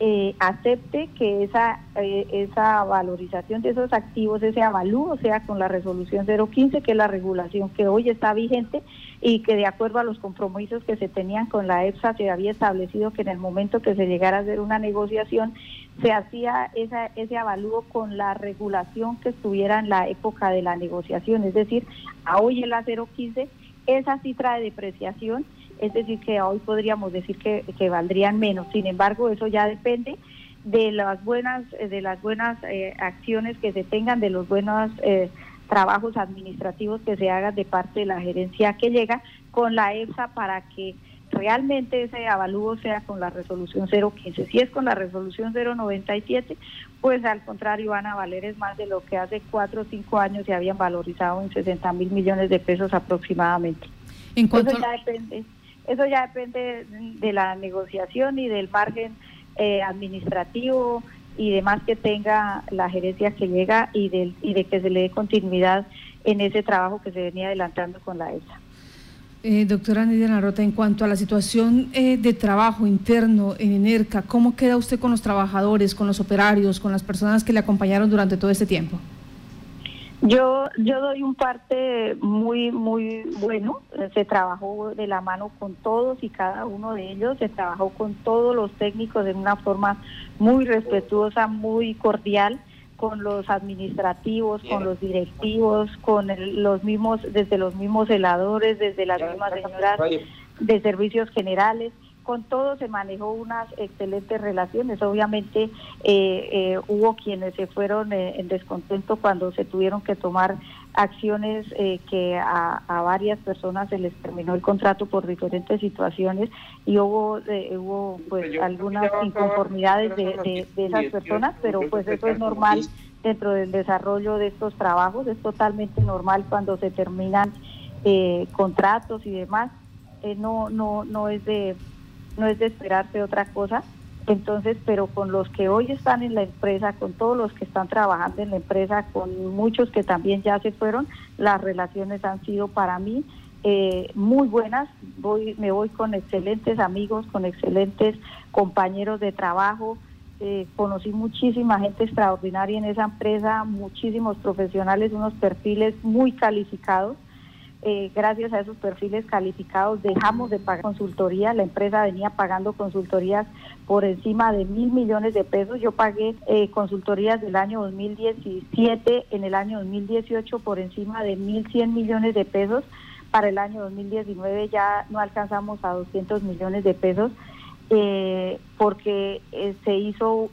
eh, acepte que esa, eh, esa valorización de esos activos, ese avalúo sea con la resolución 015, que es la regulación que hoy está vigente y que de acuerdo a los compromisos que se tenían con la EFSA se había establecido que en el momento que se llegara a hacer una negociación se hacía esa, ese avalúo con la regulación que estuviera en la época de la negociación, es decir, a hoy en la 015 esa cifra de depreciación es decir, que hoy podríamos decir que, valdrían menos. Sin embargo, eso ya depende de las buenas, eh, de las buenas eh, acciones que se tengan, de los buenos eh, trabajos administrativos que se hagan de parte de la gerencia que llega con la EFSA para que realmente ese avalúo sea con la resolución 015. Si es con la resolución 097, pues al contrario van a valer es más de lo que hace cuatro o cinco años se habían valorizado en 60 mil millones de pesos aproximadamente. En cuanto Eso ya depende. Eso ya depende de la negociación y del margen eh, administrativo y demás que tenga la gerencia que llega y, del, y de que se le dé continuidad en ese trabajo que se venía adelantando con la ESA. Eh, doctora Nidia Narota, en cuanto a la situación eh, de trabajo interno en ENERCA, ¿cómo queda usted con los trabajadores, con los operarios, con las personas que le acompañaron durante todo este tiempo? Yo, yo doy un parte muy, muy bueno. Se trabajó de la mano con todos y cada uno de ellos. Se trabajó con todos los técnicos de una forma muy respetuosa, muy cordial, con los administrativos, con los directivos, con los mismos, desde los mismos heladores, desde las mismas señoras de servicios generales con todo se manejó unas excelentes relaciones. Obviamente eh, eh, hubo quienes se fueron eh, en descontento cuando se tuvieron que tomar acciones que a, varias personas se les terminó el contrato por diferentes situaciones y hubo hubo pues algunas inconformidades de, de esas personas, pero pues eso es normal dentro del desarrollo de estos trabajos, es totalmente normal cuando se terminan contratos y demás. no no no es de no es de esperarse otra cosa. Entonces, pero con los que hoy están en la empresa, con todos los que están trabajando en la empresa, con muchos que también ya se fueron, las relaciones han sido para mí eh, muy buenas. Voy, me voy con excelentes amigos, con excelentes compañeros de trabajo. Eh, conocí muchísima gente extraordinaria en esa empresa, muchísimos profesionales, unos perfiles muy calificados eh, gracias a esos perfiles calificados dejamos de pagar consultoría. La empresa venía pagando consultorías por encima de mil millones de pesos. Yo pagué eh, consultorías del año 2017, en el año 2018 por encima de mil cien millones de pesos. Para el año 2019 ya no alcanzamos a 200 millones de pesos eh, porque se hizo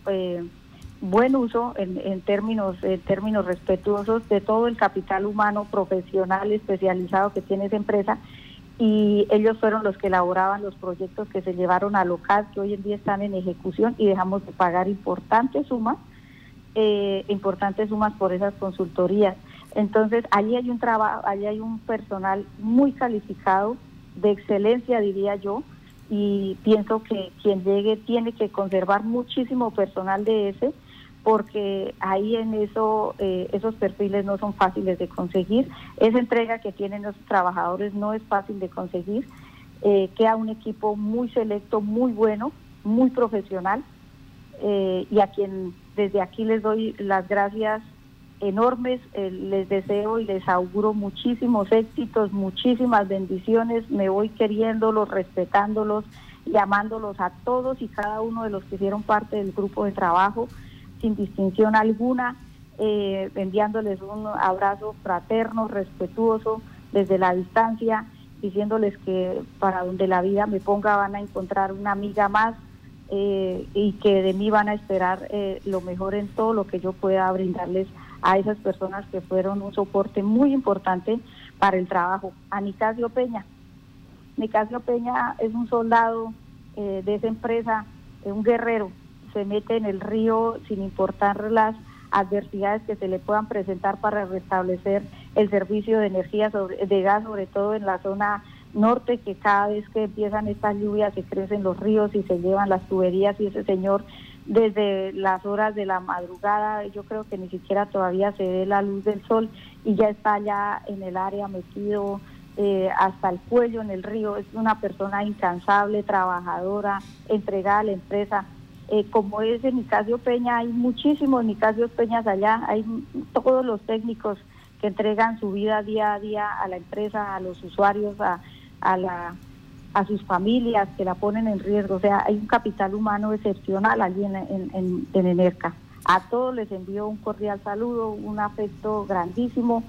buen uso en, términos en términos respetuosos de todo el capital humano profesional especializado que tiene esa empresa. Y ellos fueron los que elaboraban los proyectos que se llevaron a local que hoy en día están en ejecución y dejamos de pagar importantes sumas eh, importantes sumas por esas consultorías. Entonces allí hay un trabajo allí hay un personal muy calificado de excelencia diría yo y pienso que quien llegue tiene que conservar muchísimo personal de ese porque ahí en eso eh, esos perfiles no son fáciles de conseguir. Esa entrega que tienen los trabajadores no es fácil de conseguir. Eh, queda un equipo muy selecto, muy bueno, muy profesional eh, y a quien desde aquí les doy las gracias enormes, les deseo y les auguro muchísimos éxitos, muchísimas bendiciones, me voy queriéndolos, respetándolos, llamándolos a todos y cada uno de los que hicieron parte del grupo de trabajo sin distinción alguna, eh, enviándoles un abrazo fraterno, respetuoso desde la distancia, diciéndoles que para donde la vida me ponga van a encontrar una amiga más eh, y que de mí van a esperar eh, lo mejor en todo lo que yo pueda brindarles a esas personas que fueron un soporte muy importante para el trabajo. A Nicasio Peña. Nicasio Peña es un soldado de esa empresa, un guerrero, se mete en el río sin importar las adversidades que se le puedan presentar para restablecer el servicio de energía sobre, de gas, sobre todo en la zona norte, que cada vez que empiezan estas lluvias se crecen los ríos y se llevan las tuberías y ese señor desde las horas de la madrugada, yo creo que ni siquiera todavía se ve la luz del sol y ya está allá en el área metido eh, hasta el cuello en el río. Es una persona incansable, trabajadora, entregada a la empresa. Eh, como es en Nicasio Peña, hay muchísimos Nicasio Peñas allá, hay todos los técnicos que entregan su vida día a día a la empresa, a los usuarios, a, a, la, a sus familias que la ponen en riesgo. O sea, hay un capital humano excepcional allí en, en, en, Enerca. A todos les envío un cordial saludo, un afecto grandísimo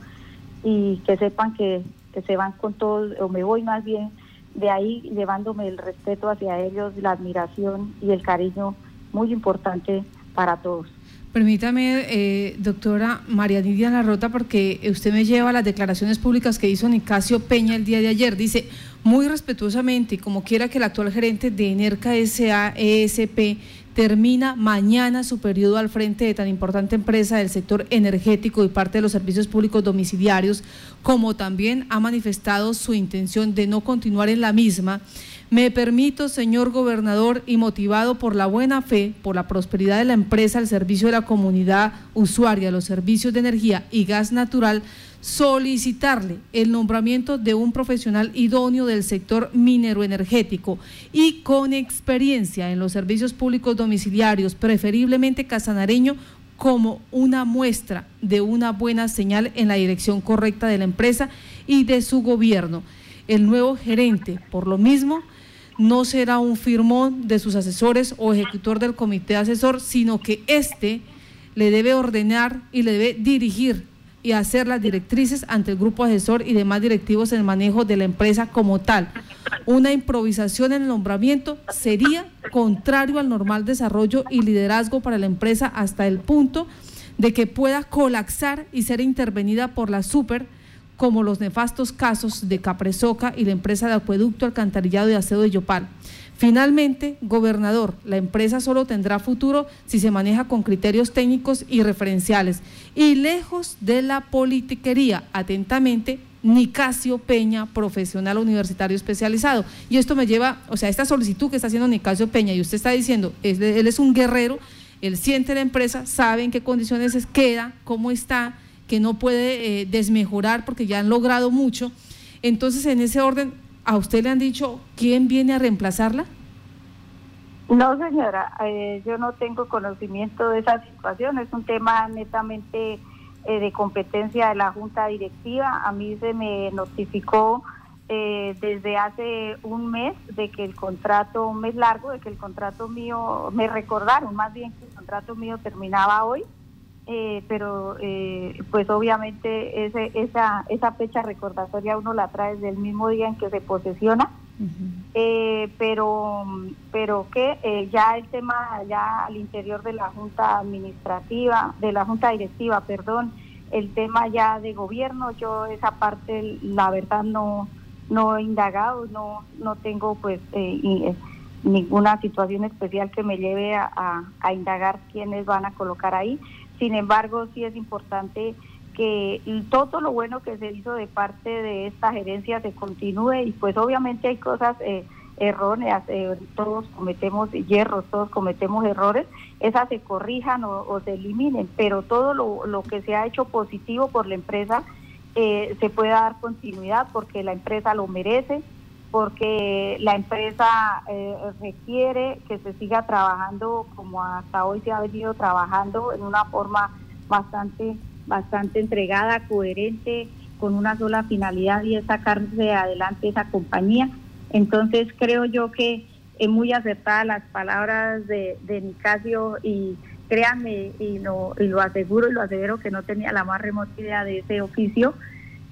y que sepan que, que se van con todos, o me voy más bien de ahí llevándome el respeto hacia ellos, la admiración y el cariño muy importante para todos. Permítame, eh, doctora María Nidia Larrota, porque usted me lleva a las declaraciones públicas que hizo Nicasio Peña el día de ayer. Dice, muy respetuosamente, y como quiera que el actual gerente de Enerca SA ESP termina mañana su periodo al frente de tan importante empresa del sector energético y parte de los servicios públicos domiciliarios, como también ha manifestado su intención de no continuar en la misma me permito, señor gobernador, y motivado por la buena fe, por la prosperidad de la empresa al servicio de la comunidad usuaria, los servicios de energía y gas natural, solicitarle el nombramiento de un profesional idóneo del sector minero energético y con experiencia en los servicios públicos domiciliarios, preferiblemente casanareño, como una muestra de una buena señal en la dirección correcta de la empresa y de su gobierno. El nuevo gerente, por lo mismo, no será un firmón de sus asesores o ejecutor del comité asesor, sino que éste le debe ordenar y le debe dirigir y hacer las directrices ante el grupo asesor y demás directivos en el manejo de la empresa como tal. Una improvisación en el nombramiento sería contrario al normal desarrollo y liderazgo para la empresa hasta el punto de que pueda colapsar y ser intervenida por la super como los nefastos casos de Capresoca y la empresa de acueducto, alcantarillado y aseo de Yopal. Finalmente, gobernador, la empresa solo tendrá futuro si se maneja con criterios técnicos y referenciales y lejos de la politiquería. Atentamente, Nicasio Peña, profesional universitario especializado. Y esto me lleva, o sea, esta solicitud que está haciendo Nicasio Peña y usted está diciendo, él, él es un guerrero, él siente la empresa, sabe en qué condiciones queda, cómo está, que no puede eh, desmejorar porque ya han logrado mucho. Entonces, en ese orden, ¿a usted le han dicho quién viene a reemplazarla? No, señora, eh, yo no tengo conocimiento de esa situación. Es un tema netamente eh, de competencia de la Junta Directiva. A mí se me notificó desde hace un mes de que el contrato, un mes largo, de que el contrato mío, me recordaron más bien que el contrato mío terminaba hoy eh, pero eh, pues obviamente ese, esa, esa fecha recordatoria uno la trae desde el mismo día en que se posesiona, eh, pero, pero que ya el tema ya al interior de la Junta Administrativa, de la Junta Directiva, perdón, el tema ya de gobierno, yo esa parte la verdad no, no he indagado, no, no tengo pues ninguna situación especial que me lleve a, a indagar quiénes van a colocar ahí sin embargo, sí es importante que todo lo bueno que se hizo de parte de esta gerencia se continúe y pues obviamente hay cosas eh, erróneas, eh, todos cometemos hierros, todos cometemos errores, esas se corrijan o, se eliminen, pero todo lo, que se ha hecho positivo por la empresa eh, se puede dar continuidad porque la empresa lo merece, porque la empresa eh, requiere que se siga trabajando como hasta hoy se ha venido trabajando en una forma bastante bastante entregada, coherente, con una sola finalidad y es sacarse adelante esa compañía. Entonces creo yo que es muy acertada las palabras de, de Nicasio y créanme y lo, y lo aseguro y lo asevero que no tenía la más remota idea de ese oficio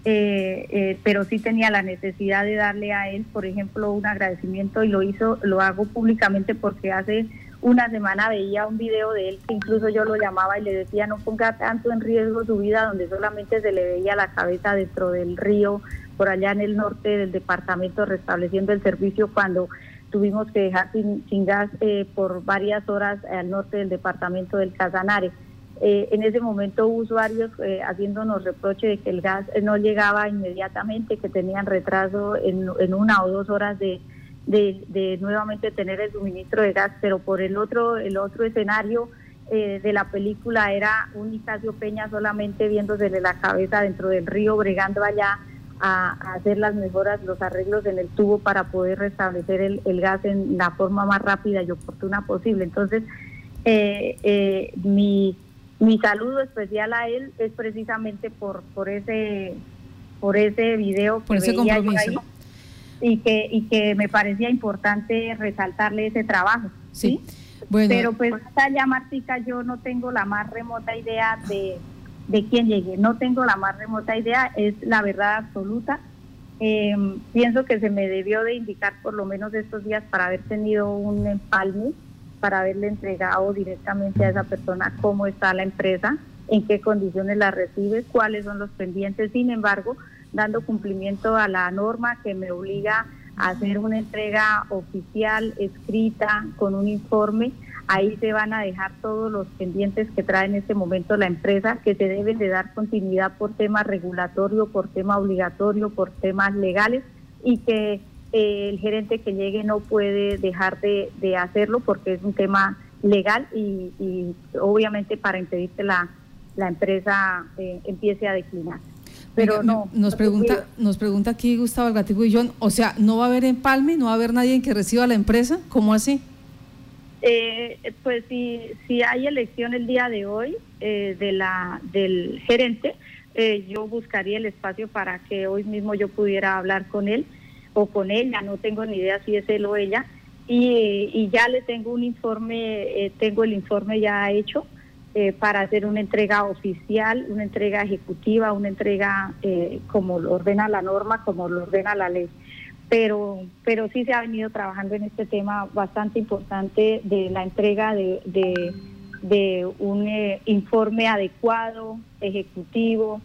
eh, eh, pero sí tenía la necesidad de darle a él, por ejemplo, un agradecimiento y lo hizo, lo hago públicamente porque hace una semana veía un video de él que incluso yo lo llamaba y le decía no ponga tanto en riesgo su vida donde solamente se le veía la cabeza dentro del río por allá en el norte del departamento restableciendo el servicio cuando tuvimos que dejar sin, gas eh, por varias horas al norte del departamento del Casanare. Eh, en ese momento usuarios eh, haciéndonos reproche de que el gas no llegaba inmediatamente, que tenían retraso en, una o dos horas de, de, nuevamente tener el suministro de gas, pero por el otro, el otro escenario eh, de la película era un Nicasio Peña solamente viéndosele la cabeza dentro del río, bregando allá a, hacer las mejoras, los arreglos en el tubo para poder restablecer el, el gas en la forma más rápida y oportuna posible. Entonces, mi mi saludo especial a él es precisamente por por ese por ese video que veía yo ahí y que y que me parecía importante resaltarle ese trabajo sí, Bueno. pero pues allá Martica yo no tengo la más remota idea de de quién llegue. No tengo la más remota idea es la verdad absoluta. Em, pienso que se me debió de indicar por lo menos estos días para haber tenido un empalme para haberle entregado directamente a esa persona cómo está la empresa, en qué condiciones la recibe, cuáles son los pendientes. Sin embargo, dando cumplimiento a la norma que me obliga a hacer una entrega oficial, escrita, con un informe, ahí se van a dejar todos los pendientes que trae en este momento la empresa, que se deben de dar continuidad por tema regulatorio, por tema obligatorio, por temas legales y que el gerente que llegue no puede dejar de, hacerlo porque es un tema legal y, obviamente para impedir que la, la empresa eh, empiece a declinar. Pero no. Nos pregunta, nos pregunta aquí Gustavo Algatico y John, o sea, ¿no va a haber empalme? ¿No va a haber nadie que reciba la empresa? ¿Cómo así? Eh, pues si, si hay elección el día de hoy eh, de la del gerente, yo buscaría el espacio para que hoy mismo yo pudiera hablar con él o con ella, no tengo ni idea si es él o ella, y, ya le tengo un informe, eh, tengo el informe ya hecho eh, para hacer una entrega oficial, una entrega ejecutiva, una entrega eh, como lo ordena la norma, como lo ordena la ley. Pero, pero sí se ha venido trabajando en este tema bastante importante de la entrega de, de un informe adecuado, ejecutivo,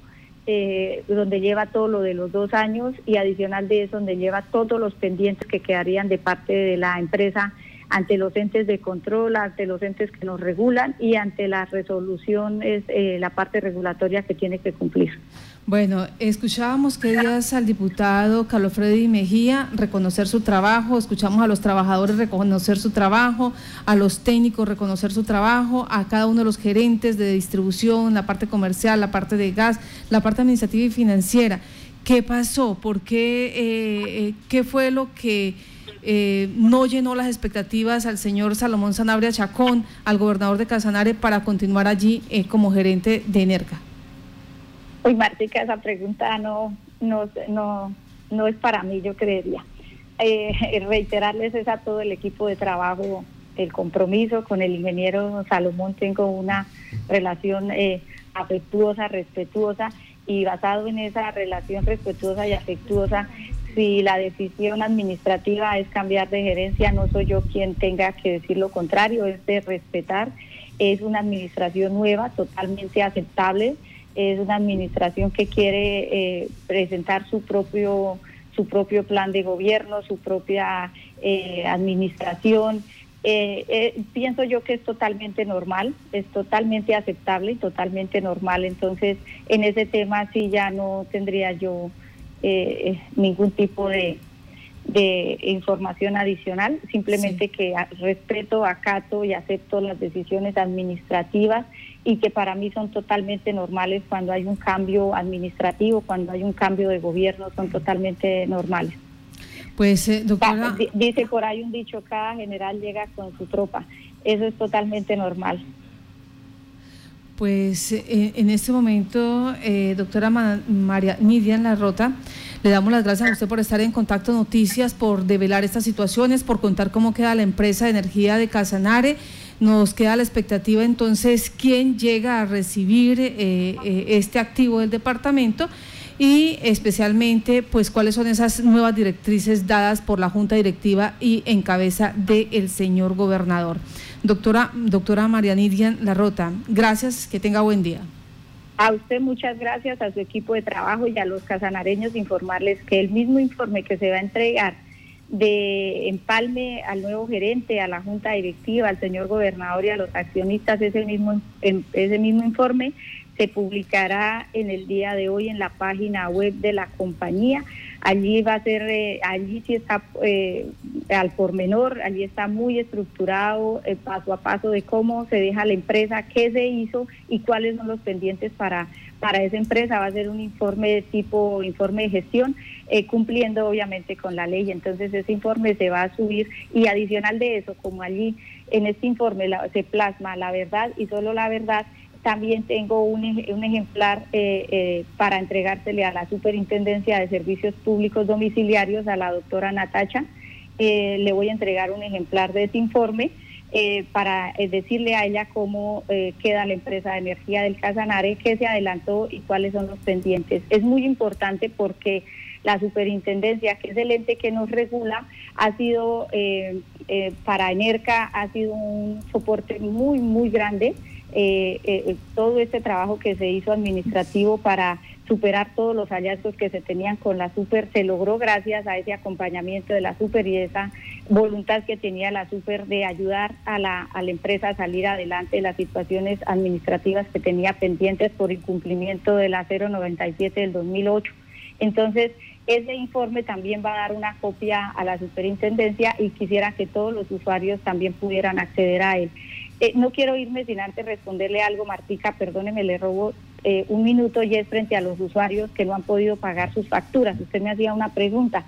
eh, donde lleva todo lo de los dos años y adicional de eso, donde lleva todos los pendientes que quedarían de parte de la empresa ante los entes de control, ante los entes que nos regulan y ante la resolución es eh, la parte regulatoria que tiene que cumplir. Bueno, escuchábamos que días al diputado Carlos Freddy Mejía reconocer su trabajo, escuchamos a los trabajadores reconocer su trabajo, a los técnicos reconocer su trabajo, a cada uno de los gerentes de distribución, la parte comercial, la parte de gas, la parte administrativa y financiera. ¿Qué pasó? ¿Por qué? Eh, eh, ¿Qué fue lo que eh, no llenó las expectativas al señor Salomón Sanabria Chacón, al gobernador de Casanare, para continuar allí como gerente de Energa? Uy, Martica, esa pregunta no, no, no, no es para mí, yo creería. Eh, reiterarles es a todo el equipo de trabajo el compromiso con el ingeniero Salomón. Tengo una relación eh, afectuosa, respetuosa y basado en esa relación respetuosa y afectuosa, si la decisión administrativa es cambiar de gerencia, no soy yo quien tenga que decir lo contrario, es de respetar. Es una administración nueva, totalmente aceptable es una administración que quiere eh, presentar su propio su propio plan de gobierno, su propia eh, administración. Eh, pienso yo que es totalmente normal, es totalmente aceptable y totalmente normal. Entonces, en ese tema sí ya no tendría yo ningún tipo de, de información adicional, simplemente que respeto, acato y acepto las decisiones administrativas y que para mí son totalmente normales cuando hay un cambio administrativo, cuando hay un cambio de gobierno, son totalmente normales. Pues, eh, doctora... Dice por ahí un dicho, cada general llega con su tropa. Eso es totalmente normal. Pues eh, en este momento, eh, doctora María Midian Larrota, le damos las gracias a usted por estar en Contacto Noticias, por develar estas situaciones, por contar cómo queda la empresa de energía de Casanare. Nos queda la expectativa entonces quién llega a recibir eh, eh, este activo del departamento y especialmente pues cuáles son esas nuevas directrices dadas por la Junta Directiva y en cabeza del señor gobernador. Doctora, doctora María Larrota, gracias, que tenga buen día. A usted muchas gracias, a su equipo de trabajo y a los casanareños informarles que el mismo informe que se va a entregar de empalme al nuevo gerente, a la junta directiva, al señor gobernador y a los accionistas ese mismo, ese mismo informe se publicará en el día de hoy en la página web de la compañía. Allí va a ser, eh, allí sí está eh, al pormenor, allí está muy estructurado eh, paso a paso de cómo se deja la empresa, qué se hizo y cuáles son los pendientes para, para esa empresa. Va a ser un informe de tipo informe de gestión, cumpliendo obviamente con la ley. Entonces ese informe se va a subir y adicional de eso, como allí en este informe se plasma la verdad y solo la verdad, también tengo un, un ejemplar eh, eh, para entregársele a la Superintendencia de Servicios Públicos Domiciliarios, a la doctora Natacha. Eh, le voy a entregar un ejemplar de ese informe para decirle a ella cómo queda la empresa de energía del Casanare, qué se adelantó y cuáles son los pendientes. Es muy importante porque la superintendencia, que es el ente que nos regula, ha sido para ENERCA, ha sido un soporte muy, muy grande. Eh, eh, todo este trabajo que se hizo administrativo para superar todos los hallazgos que se tenían con la super se logró gracias a ese acompañamiento de la super y esa voluntad que tenía la super de ayudar a la, a la empresa a salir adelante de las situaciones administrativas que tenía pendientes por incumplimiento de la 097 del 2008. Entonces, ese informe también va a dar una copia a la superintendencia y quisiera que todos los usuarios también pudieran acceder a él. Eh, no quiero irme sin antes responderle algo, Martica, perdóneme, le robo eh, un minuto y es frente a los usuarios que no han podido pagar sus facturas. Usted me hacía una pregunta.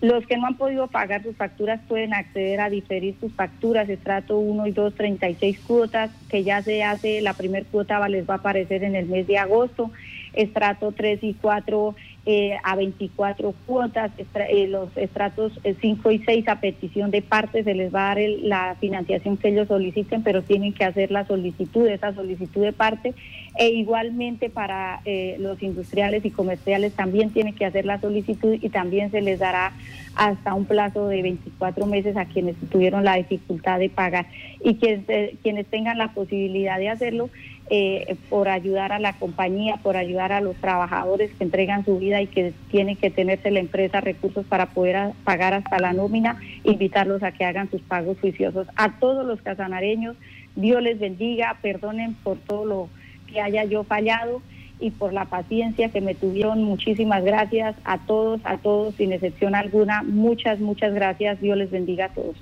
Los que no han podido pagar sus facturas pueden acceder a diferir sus facturas, estrato 1 y 2, 36 cuotas, que ya se hace, la primera cuota les va a aparecer en el mes de agosto, estrato 3 y 4 eh, a 24 cuotas, eh, los estratos 5 eh, y 6 a petición de parte se les va a dar la financiación que ellos soliciten, pero tienen que hacer la solicitud, esa solicitud de parte, e igualmente para los industriales y comerciales también tienen que hacer la solicitud y también se les dará hasta un plazo de 24 meses a quienes tuvieron la dificultad de pagar. Y quienes, quienes tengan la posibilidad de hacerlo eh, por ayudar a la compañía, por ayudar a los trabajadores que entregan su vida y que tiene que tenerse la empresa recursos para poder pagar hasta la nómina, invitarlos a que hagan sus pagos juiciosos. A todos los casanareños, Dios les bendiga, perdonen por todo lo que haya yo fallado y por la paciencia que me tuvieron. Muchísimas gracias a todos, a todos, sin excepción alguna. Muchas, muchas gracias. Dios les bendiga a todos.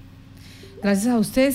Gracias a ustedes.